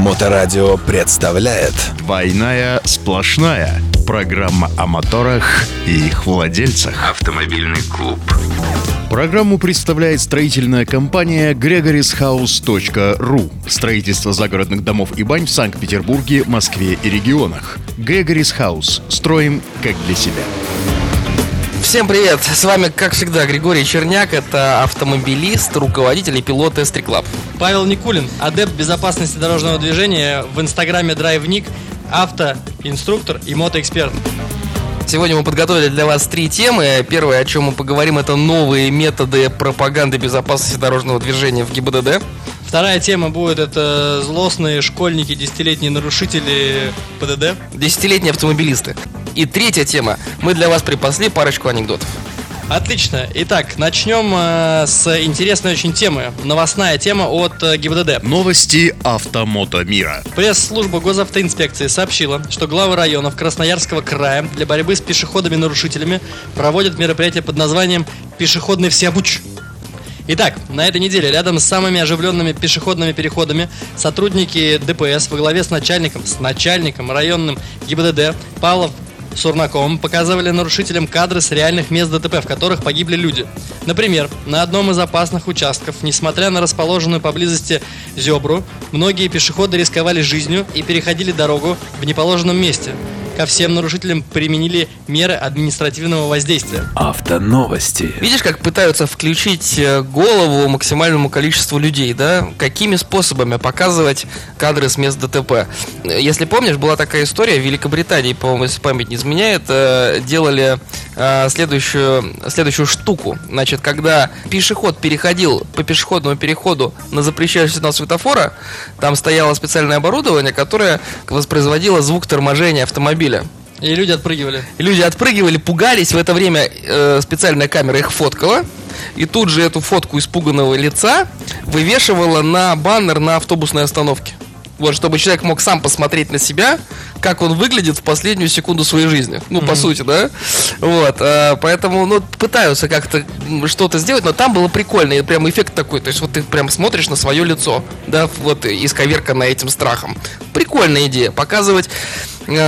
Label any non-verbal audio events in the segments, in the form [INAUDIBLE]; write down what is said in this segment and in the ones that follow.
Моторадио представляет. «Двойная сплошная» Программа о моторах и их владельцах. Автомобильный клуб. Программу представляет строительная компания gregorishouse.ru Строительство загородных домов и бань в Санкт-Петербурге, Москве и регионах. Gregory's House. Строим как для себя. Всем привет! С вами, как всегда, Григорий Черняк. Это автомобилист, руководитель и пилот Эстри Клаб. Павел Никулин, адепт безопасности дорожного движения в инстаграме Драйвник, автоинструктор и мотоэксперт. Сегодня мы подготовили для вас три темы. Первое, о чем мы поговорим, это новые методы пропаганды безопасности дорожного движения в ГИБДД. Вторая тема будет это злостные школьники, десятилетние нарушители ПДД. Десятилетние автомобилисты. И третья тема. Мы для вас припасли парочку анекдотов. Отлично. Итак, начнем э, с интересной очень темы. Новостная тема от э, ГИБДД. Новости автомото мира. Пресс-служба госавтоинспекции сообщила, что главы районов Красноярского края для борьбы с пешеходами-нарушителями проводят мероприятие под названием «Пешеходный всеобуч». Итак, на этой неделе рядом с самыми оживленными пешеходными переходами сотрудники ДПС во главе с начальником, с начальником районным ГИБДД Павлов Сурнаком показывали нарушителям кадры с реальных мест ДТП, в которых погибли люди. Например, на одном из опасных участков, несмотря на расположенную поблизости зебру, многие пешеходы рисковали жизнью и переходили дорогу в неположенном месте. Ко всем нарушителям применили меры административного воздействия. Автоновости Видишь, как пытаются включить э, голову максимальному количеству людей, да? Какими способами показывать кадры с мест ДТП? Если помнишь, была такая история в Великобритании, по-моему, если память не изменяет, э, делали э, следующую, следующую штуку. Значит, когда пешеход переходил по пешеходному переходу на запрещающий сигнал светофора, там стояло специальное оборудование, которое воспроизводило звук торможения автомобиля. И люди отпрыгивали. И люди отпрыгивали, пугались. В это время э, специальная камера их фоткала. И тут же эту фотку испуганного лица вывешивала на баннер на автобусной остановке. Вот, чтобы человек мог сам посмотреть на себя, как он выглядит в последнюю секунду своей жизни. Ну, по сути, да? Вот, э, поэтому, ну, пытаются как-то что-то сделать, но там было прикольно, и прям эффект такой, то есть вот ты прям смотришь на свое лицо, да, вот исковерканное этим страхом. Прикольная идея, показывать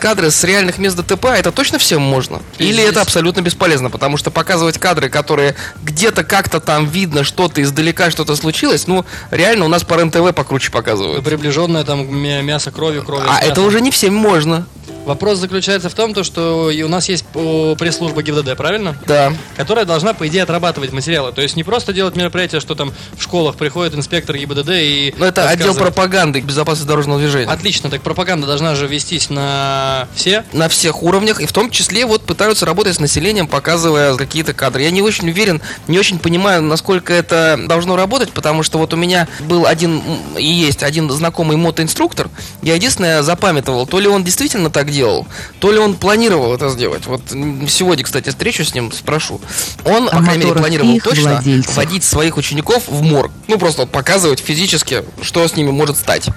кадры с реальных мест ДТП, это точно всем можно? И Или здесь- это абсолютно бесполезно, потому что показывать кадры, которые где-то как-то там видно, что-то издалека, что-то случилось, ну, реально у нас по РЕН-ТВ покруче показывают. Приближенное там мя- мясо крови, крови. А это уже не всем можно. Вопрос заключается в том, то, что у нас есть пресс-служба ГИБДД, правильно? Да. Которая должна, по идее, отрабатывать материалы. То есть не просто делать мероприятие, что там в школах приходит инспектор ГИБДД и... Но это отдел пропаганды безопасности дорожного движения. Отлично, так пропаганда должна же вестись на все. на всех уровнях, и в том числе вот пытаются работать с населением, показывая какие-то кадры. Я не очень уверен, не очень понимаю, насколько это должно работать, потому что вот у меня был один и есть один знакомый мотоинструктор. Я единственное запамятовал, то ли он действительно так делал, то ли он планировал это сделать. Вот сегодня, кстати, встречу с ним, спрошу. Он, по крайней мере, планировал точно владельцах. водить своих учеников в морг. Ну, просто вот показывать физически, что с ними может стать.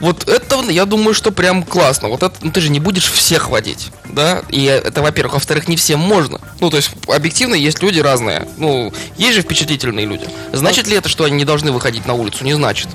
Вот это, я думаю, что прям классно. Вот это, ну, ты же не будешь всех водить, да? И это, во-первых. Во-вторых, не всем можно. Ну, то есть, объективно, есть люди разные. Ну, есть же впечатлительные люди. Значит ли это, что они не должны выходить на улицу? Не значит.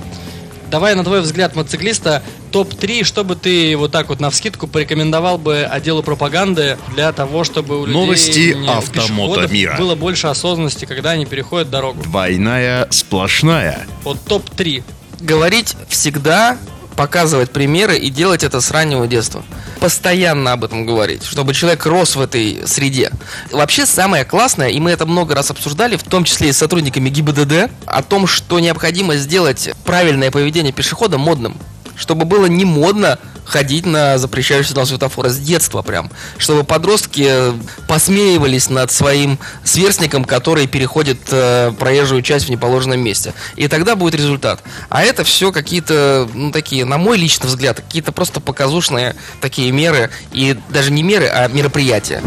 Давай, на твой взгляд, мотоциклиста, топ-3, что бы ты вот так вот навскидку порекомендовал бы отделу пропаганды для того, чтобы у людей, Новости у автомото мира. было больше осознанности, когда они переходят дорогу. Двойная сплошная. Вот топ-3. Говорить всегда, показывать примеры и делать это с раннего детства. Постоянно об этом говорить, чтобы человек рос в этой среде. Вообще самое классное, и мы это много раз обсуждали, в том числе и с сотрудниками ГИБДД, о том, что необходимо сделать правильное поведение пешехода модным. Чтобы было не модно ходить на запрещающий сигнал светофора с детства прям. Чтобы подростки э, посмеивались над своим сверстником, который переходит э, проезжую часть в неположенном месте. И тогда будет результат. А это все какие-то, ну, такие, на мой личный взгляд, какие-то просто показушные такие меры. И даже не меры, а мероприятия.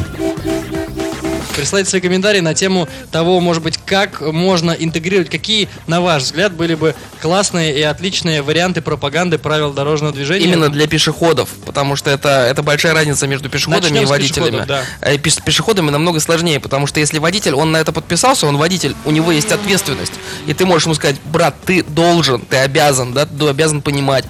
Присылайте свои комментарии на тему того, может быть, как можно интегрировать, какие, на ваш взгляд, были бы классные и отличные варианты пропаганды правил дорожного движения. Именно для пешеходов, потому что это, это большая разница между пешеходами Начнем и водителями. да. А пеш- С пешеходами намного сложнее, потому что если водитель, он на это подписался, он водитель, у него есть ответственность. И ты можешь ему сказать, брат, ты должен, ты обязан, да, ты обязан понимать,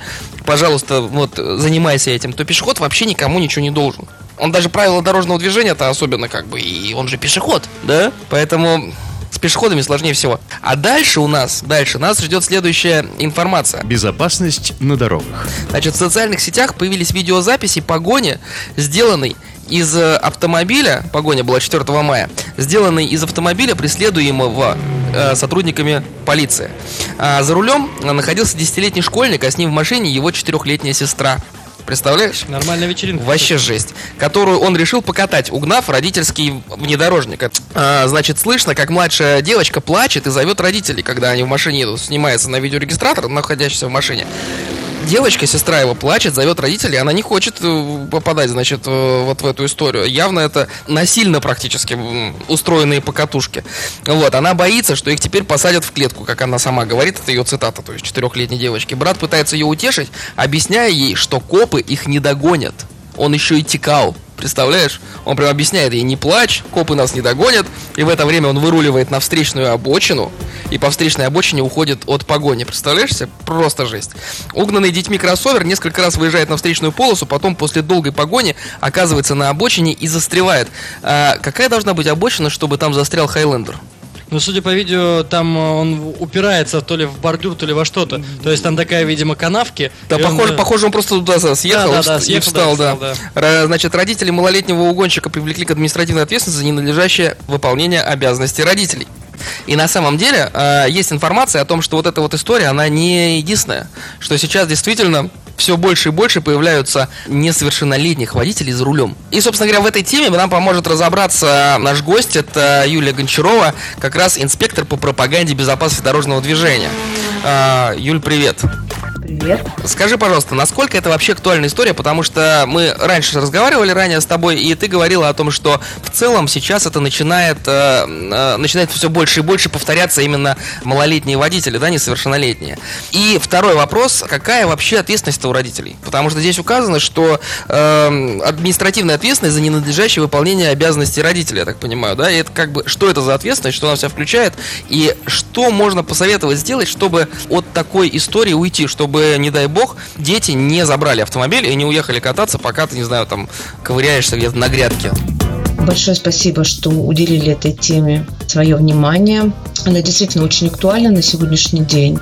пожалуйста, вот, занимайся этим. То пешеход вообще никому ничего не должен. Он даже правила дорожного движения-то особенно как бы, и он же пешеход, да? Поэтому с пешеходами сложнее всего. А дальше у нас, дальше нас ждет следующая информация. Безопасность на дорогах. Значит, в социальных сетях появились видеозаписи погони, сделанной из э, автомобиля, погоня была 4 мая, сделанной из автомобиля, преследуемого э, сотрудниками полиции. А за рулем находился десятилетний школьник, а с ним в машине его четырехлетняя сестра. Представляешь? Нормальная вечеринка. Вообще жесть. Которую он решил покатать, угнав родительский внедорожник. А, значит, слышно, как младшая девочка плачет и зовет родителей, когда они в машине едут. Снимается на видеорегистратор, находящийся в машине. Девочка, сестра его, плачет, зовет родителей, она не хочет э, попадать, значит, э, вот в эту историю. Явно это насильно практически устроенные покатушки. Вот, она боится, что их теперь посадят в клетку, как она сама говорит, это ее цитата, то есть четырехлетней девочки. Брат пытается ее утешить, объясняя ей, что копы их не догонят. Он еще и текал. Представляешь? Он прям объясняет ей, не плачь, копы нас не догонят. И в это время он выруливает на встречную обочину. И по встречной обочине уходит от погони. Представляешь себе? Просто жесть. Угнанный детьми кроссовер несколько раз выезжает на встречную полосу, потом после долгой погони оказывается на обочине и застревает. А какая должна быть обочина, чтобы там застрял Хайлендер? Ну, судя по видео, там э, он упирается то ли в бордюр, то ли во что-то. То есть там такая, видимо, канавки. Да, и он, похоже, э, похоже, он просто туда съехал Да, да, да, вст- и съехал, встал, да, да. встал, Ра- Значит, родители малолетнего угонщика привлекли к административной ответственности за ненадлежащее выполнение обязанностей родителей. И на самом деле э, есть информация о том, что вот эта вот история, она не единственная. Что сейчас действительно все больше и больше появляются несовершеннолетних водителей за рулем. И, собственно говоря, в этой теме нам поможет разобраться наш гость. Это Юлия Гончарова, как раз инспектор по пропаганде безопасности дорожного движения. А, Юль, привет. Привет. Скажи, пожалуйста, насколько это вообще актуальная история, потому что мы раньше разговаривали ранее с тобой, и ты говорила о том, что в целом сейчас это начинает, э, э, начинает все больше и больше повторяться именно малолетние водители, да, несовершеннолетние. И второй вопрос, какая вообще ответственность у родителей? Потому что здесь указано, что э, административная ответственность за ненадлежащее выполнение обязанностей родителей, я так понимаю, да, и это как бы, что это за ответственность, что она вся включает, и что можно посоветовать сделать, чтобы от такой истории уйти, чтобы, не дай бог, дети не забрали автомобиль и не уехали кататься, пока ты, не знаю, там, ковыряешься где-то на грядке. Большое спасибо, что уделили этой теме свое внимание. Она действительно очень актуальна на сегодняшний день.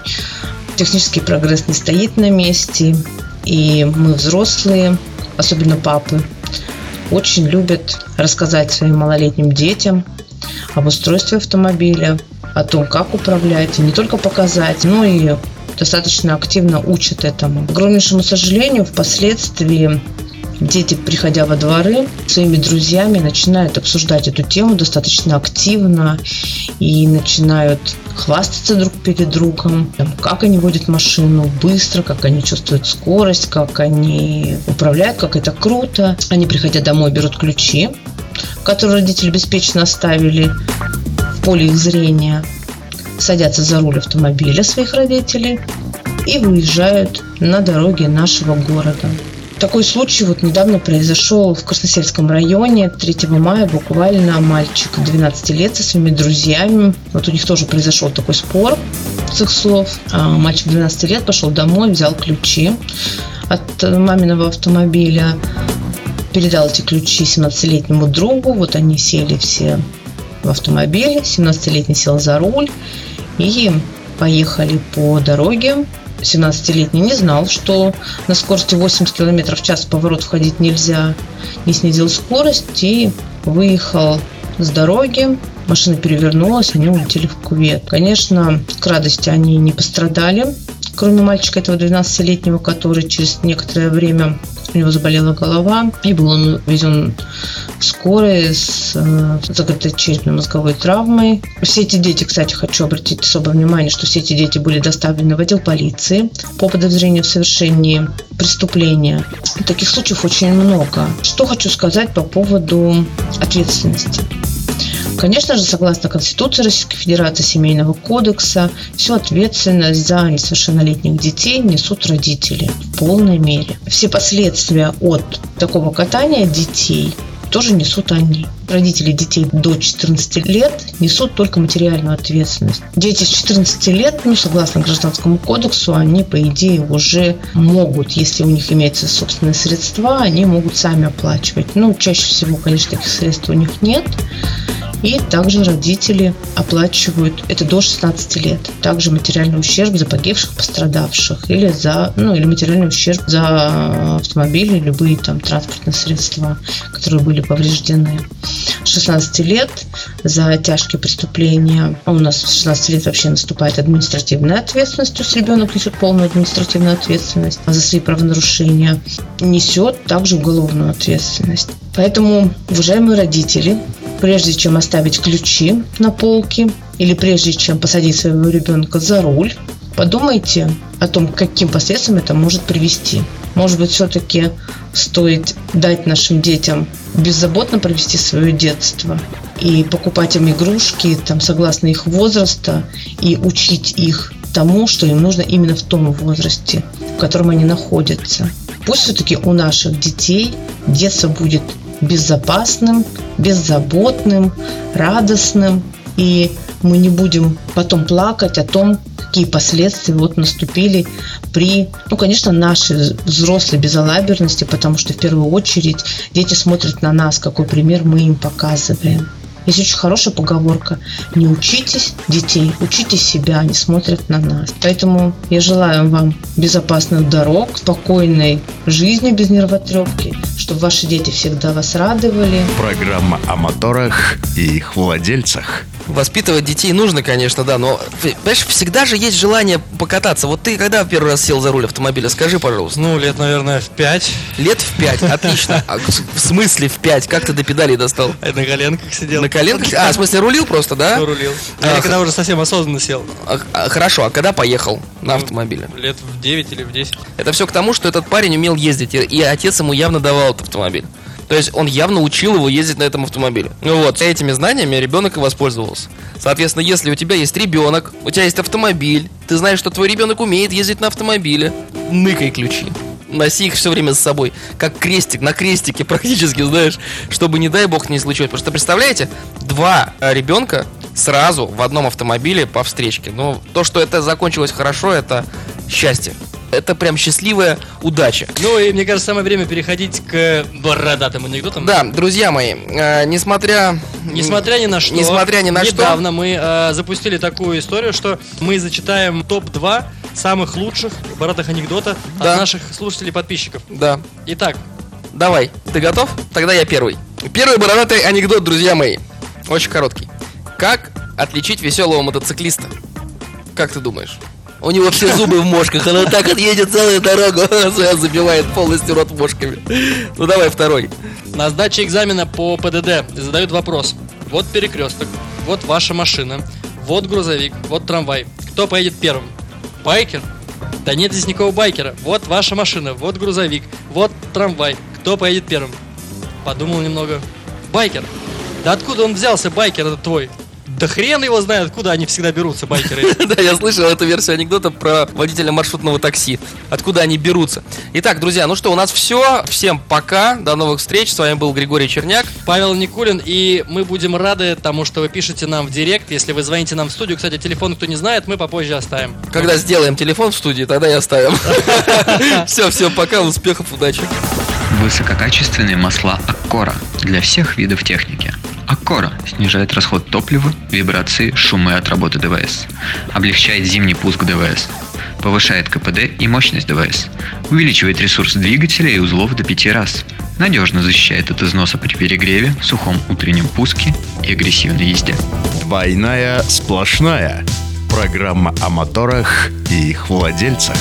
Технический прогресс не стоит на месте, и мы взрослые, особенно папы, очень любят рассказать своим малолетним детям об устройстве автомобиля, о том, как управлять, и не только показать, но и достаточно активно учат этому. К огромнейшему сожалению, впоследствии дети, приходя во дворы, своими друзьями начинают обсуждать эту тему достаточно активно и начинают хвастаться друг перед другом, как они водят машину быстро, как они чувствуют скорость, как они управляют, как это круто. Они, приходя домой, берут ключи, которые родители беспечно оставили в поле их зрения, садятся за руль автомобиля своих родителей и выезжают на дороге нашего города. Такой случай вот недавно произошел в Красносельском районе 3 мая. Буквально мальчик 12 лет со своими друзьями. Вот у них тоже произошел такой спор с их слов. А Мальчик 12 лет пошел домой, взял ключи от маминого автомобиля, передал эти ключи 17-летнему другу. Вот они сели все в автомобиль. 17-летний сел за руль и поехали по дороге 17-летний не знал, что на скорости 80 км в час поворот входить нельзя, не снизил скорость и выехал с дороги. Машина перевернулась, они улетели в кувет. Конечно, к радости они не пострадали, кроме мальчика этого 12-летнего, который через некоторое время у него заболела голова, и был он увезен в скорой с э, закрытой черепно-мозговой травмой. Все эти дети, кстати, хочу обратить особое внимание, что все эти дети были доставлены в отдел полиции по подозрению в совершении преступления. Таких случаев очень много. Что хочу сказать по поводу ответственности. Конечно же, согласно Конституции Российской Федерации, Семейного кодекса, всю ответственность за несовершеннолетних детей несут родители в полной мере. Все последствия от такого катания детей тоже несут они. Родители детей до 14 лет несут только материальную ответственность. Дети с 14 лет, ну, согласно Гражданскому кодексу, они, по идее, уже могут, если у них имеются собственные средства, они могут сами оплачивать. Ну, чаще всего, конечно, таких средств у них нет. И также родители оплачивают, это до 16 лет, также материальный ущерб за погибших, пострадавших или за, ну, или материальный ущерб за автомобили, любые там транспортные средства, которые были повреждены. 16 лет за тяжкие преступления. А у нас с 16 лет вообще наступает административная ответственность, то есть ребенок несет полную административную ответственность за свои правонарушения, несет также уголовную ответственность. Поэтому, уважаемые родители, прежде чем оставить ключи на полке или прежде чем посадить своего ребенка за руль, подумайте о том, каким последствиям это может привести. Может быть, все-таки стоит дать нашим детям беззаботно провести свое детство и покупать им игрушки там, согласно их возраста и учить их тому, что им нужно именно в том возрасте, в котором они находятся. Пусть все-таки у наших детей детство будет безопасным, беззаботным, радостным. И мы не будем потом плакать о том, какие последствия вот наступили при, ну, конечно, нашей взрослой безалаберности, потому что в первую очередь дети смотрят на нас, какой пример мы им показываем. Есть очень хорошая поговорка. Не учитесь детей, учите себя, они смотрят на нас. Поэтому я желаю вам безопасных дорог, спокойной жизни без нервотрепки, чтобы ваши дети всегда вас радовали. Программа о моторах и их владельцах. Воспитывать детей нужно, конечно, да, но, понимаешь, всегда же есть желание покататься. Вот ты когда в первый раз сел за руль автомобиля, скажи, пожалуйста. Ну, лет, наверное, в пять. Лет в пять, отлично. А в смысле в пять? Как ты до педалей достал? А на коленках сидел. На коленках? А, в смысле рулил просто, да? Ну, рулил. А, А, когда уже совсем осознанно сел. А, а, Хорошо, а когда поехал на автомобиле? Лет в 9 или в 10. Это все к тому, что этот парень умел ездить, и отец ему явно давал этот автомобиль. То есть он явно учил его ездить на этом автомобиле. Ну вот, этими знаниями ребенок и воспользовался. Соответственно, если у тебя есть ребенок, у тебя есть автомобиль, ты знаешь, что твой ребенок умеет ездить на автомобиле, ныкай ключи. Носи их все время с собой, как крестик, на крестике [LAUGHS] практически, знаешь, чтобы, не дай бог, не случилось. Потому что, представляете, два э, ребенка сразу в одном автомобиле по встречке. Ну, то, что это закончилось хорошо, это счастье. Это прям счастливая удача. Ну и мне кажется, самое время переходить к бородатым анекдотам. Да, друзья мои, э, несмотря... Несмотря ни на что, Несмотря ни на что. недавно мы э, запустили такую историю, что мы зачитаем топ-2 самых лучших бородатых анекдота Да. от наших слушателей подписчиков. Да, Итак, давай, ты готов? Тогда я первый. Первый бородатый анекдот, друзья мои. Очень короткий. Как отличить веселого мотоциклиста? Как ты думаешь? У него все [LAUGHS] зубы в мошках, он вот так вот едет целую дорогу, [LAUGHS] а забивает полностью рот мошками. Ну давай второй. на сдаче экзамена по ПДД задают вопрос. Вот перекресток, вот ваша машина, вот грузовик, вот трамвай. Кто поедет первым? Байкер? Да нет здесь никакого байкера. Вот ваша машина, вот грузовик, вот трамвай. Кто поедет первым? Подумал немного. Байкер. Да откуда он взялся, байкер этот твой? Да хрен его знает, откуда они всегда берутся, байкеры. [LAUGHS] Да, я слышал эту версию анекдота про водителя маршрутного такси. Откуда они берутся. Итак, друзья, ну что, у нас все. Всем пока. До новых встреч. С вами был Григорий Черняк. Павел Никулин, и мы будем рады тому, что вы пишете нам в директ, если вы звоните нам в студию. Кстати, телефон, кто не знает, мы попозже оставим. Когда сделаем телефон в студии, тогда и оставим. [LAUGHS] Все, все, пока, успехов, удачи. Высококачественные масла Аккора для всех видов техники. Аккора снижает расход топлива, вибрации, шумы от работы ДВС. Облегчает зимний пуск ДВС. Повышает КПД и мощность ДВС. Увеличивает ресурс двигателя и узлов до 5 раз. Надежно защищает от износа при перегреве, сухом утреннем пуске и агрессивной езде. Двойная сплошная. Программа о моторах и их владельцах.